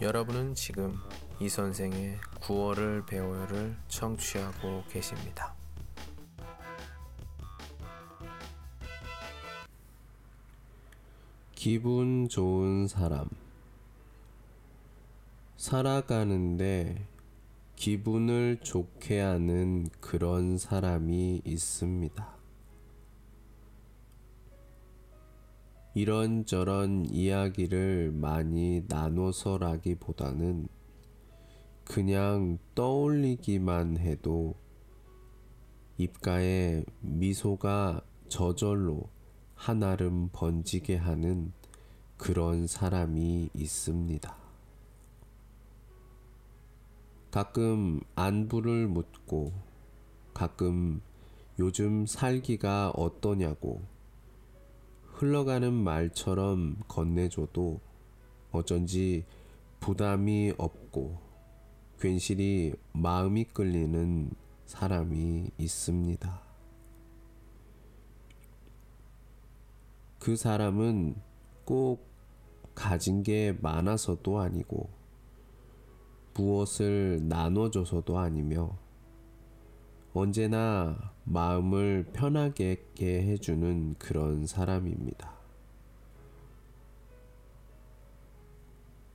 여러분은 지금 이 선생의 9월을 배워요를 청취하고 계십니다. 기분 좋은 사람. 살아가는데 기분을 좋게 하는 그런 사람이 있습니다. 이런저런 이야기를 많이 나눠서라기보다는 그냥 떠올리기만 해도 입가에 미소가 저절로 한아름 번지게 하는 그런 사람이 있습니다. 가끔 안부를 묻고 가끔 요즘 살기가 어떠냐고 흘러가는 말처럼 건네줘도 어쩐지 부담이 없고 괜시리 마음이 끌리는 사람이 있습니다. 그 사람은 꼭 가진 게 많아서도 아니고 무엇을 나눠줘서도 아니며 언제나 마음을 편하게 해주는 그런 사람입니다.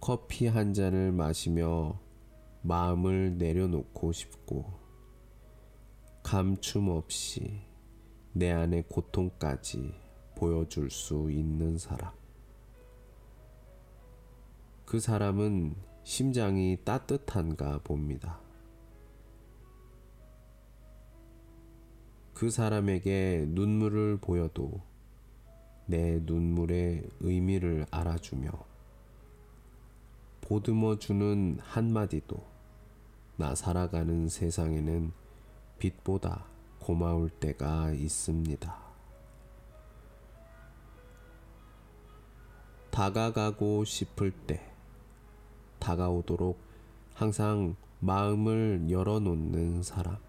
커피 한 잔을 마시며 마음을 내려놓고 싶고 감춤 없이 내 안의 고통까지 보여줄 수 있는 사람. 그 사람은 심장이 따뜻한가 봅니다. 그 사람에게 눈물을 보여도 내 눈물의 의미를 알아주며 보듬어 주는 한마디도 나 살아가는 세상에는 빛보다 고마울 때가 있습니다. 다가가고 싶을 때 다가오도록 항상 마음을 열어놓는 사람.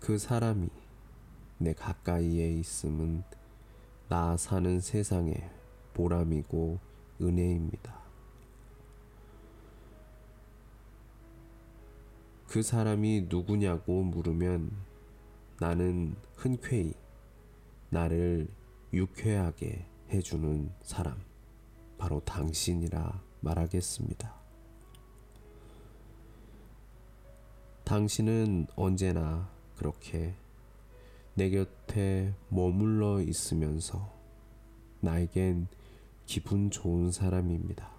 그 사람이 내 가까이에 있음은 나 사는 세상의 보람이고 은혜입니다. 그 사람이 누구냐고 물으면 나는 흔쾌히 나를 유쾌하게 해주는 사람, 바로 당신이라 말하겠습니다. 당신은 언제나 그렇게 내 곁에 머물러 있으면서 나에겐 기분 좋은 사람입니다.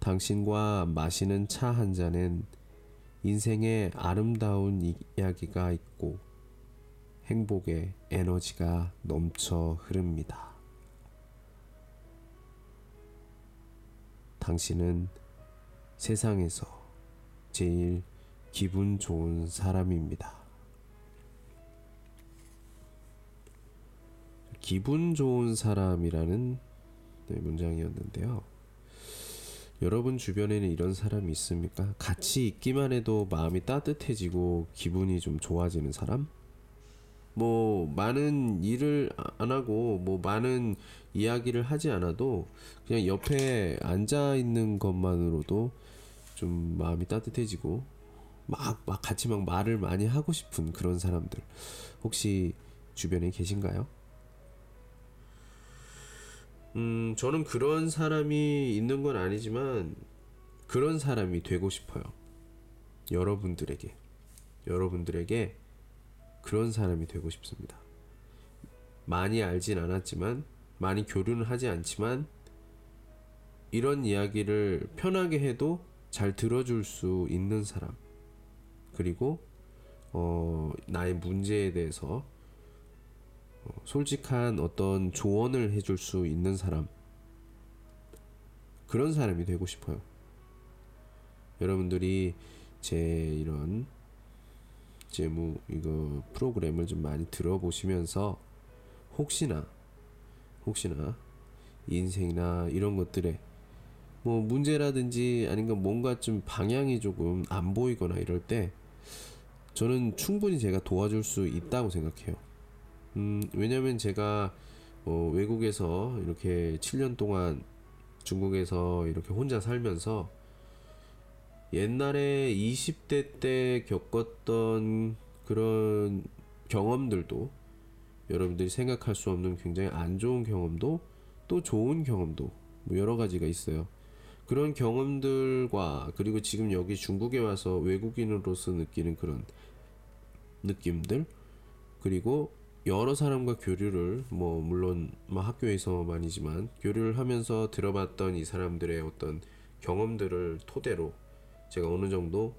당신과 마시는 차 한 잔엔 인생의 아름다운 이야기가 있고 행복의 에너지가 넘쳐 흐릅니다. 당신은 세상에서 제일 기분 좋은 사람입니다. 기분 좋은 사람이라는 네, 문장이었는데요. 여러분 주변에는 이런 사람이 있습니까? 같이 있기만 해도 마음이 따뜻해지고 기분이 좀 좋아지는 사람? 뭐 많은 일을 안 하고 뭐 많은 이야기를 하지 않아도 그냥 옆에 앉아 있는 것만으로도 좀 마음이 따뜻해지고 막, 막 같이 막 말을 많이 하고 싶은 그런 사람들 혹시 주변에 계신가요? 음, 저는 그런 사람이 있는 건 아니지만 그런 사람이 되고 싶어요. 여러분들에게. 여러분들에게 그런 사람이 되고 싶습니다. 많이 알진 않았지만, 많이 교류는 하지 않지만, 이런 이야기를 편하게 해도 잘 들어줄 수 있는 사람 그리고 어, 나의 문제에 대해서 어, 솔직한 어떤 조언을 해줄 수 있는 사람 그런 사람이 되고 싶어요. 여러분들이 제 이런 재무 이거 프로그램을 좀 많이 들어보시면서 혹시나 혹시나 인생이나 이런 것들에 뭐 문제라든지 아닌가 뭔가 좀 방향이 조금 안 보이거나 이럴 때 저는 충분히 제가 도와줄 수 있다고 생각해요. 음, 왜냐면 제가 어, 외국에서 이렇게 7년 동안 중국에서 이렇게 혼자 살면서 옛날에 20대 때 겪었던 그런 경험들도 여러분들이 생각할 수 없는 굉장히 안 좋은 경험도 또 좋은 경험도 뭐 여러 가지가 있어요. 그런 경험들과 그리고 지금 여기 중국에 와서 외국인으로서 느끼는 그런 느낌들 그리고 여러 사람과 교류를 뭐 물론 뭐 학교에서만이지만 교류를 하면서 들어봤던 이 사람들의 어떤 경험들을 토대로 제가 어느 정도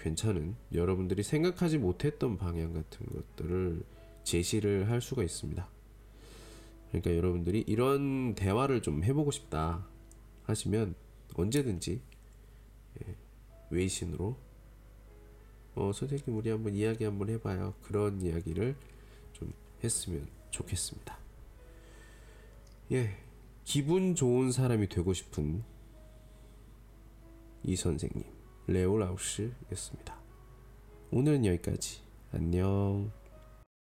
괜찮은 여러분들이 생각하지 못했던 방향 같은 것들을 제시를 할 수가 있습니다. 그러니까 여러분들이 이런 대화를 좀 해보고 싶다 하시면 언제든지 예, 외신으로 어 선생님 우리 한번 이야기 한번 해봐요 그런 이야기를 좀 했으면 좋겠습니다. 예, 기분 좋은 사람이 되고 싶은 이 선생님 레오 라우스였습니다. 오늘은 여기까지. 안녕.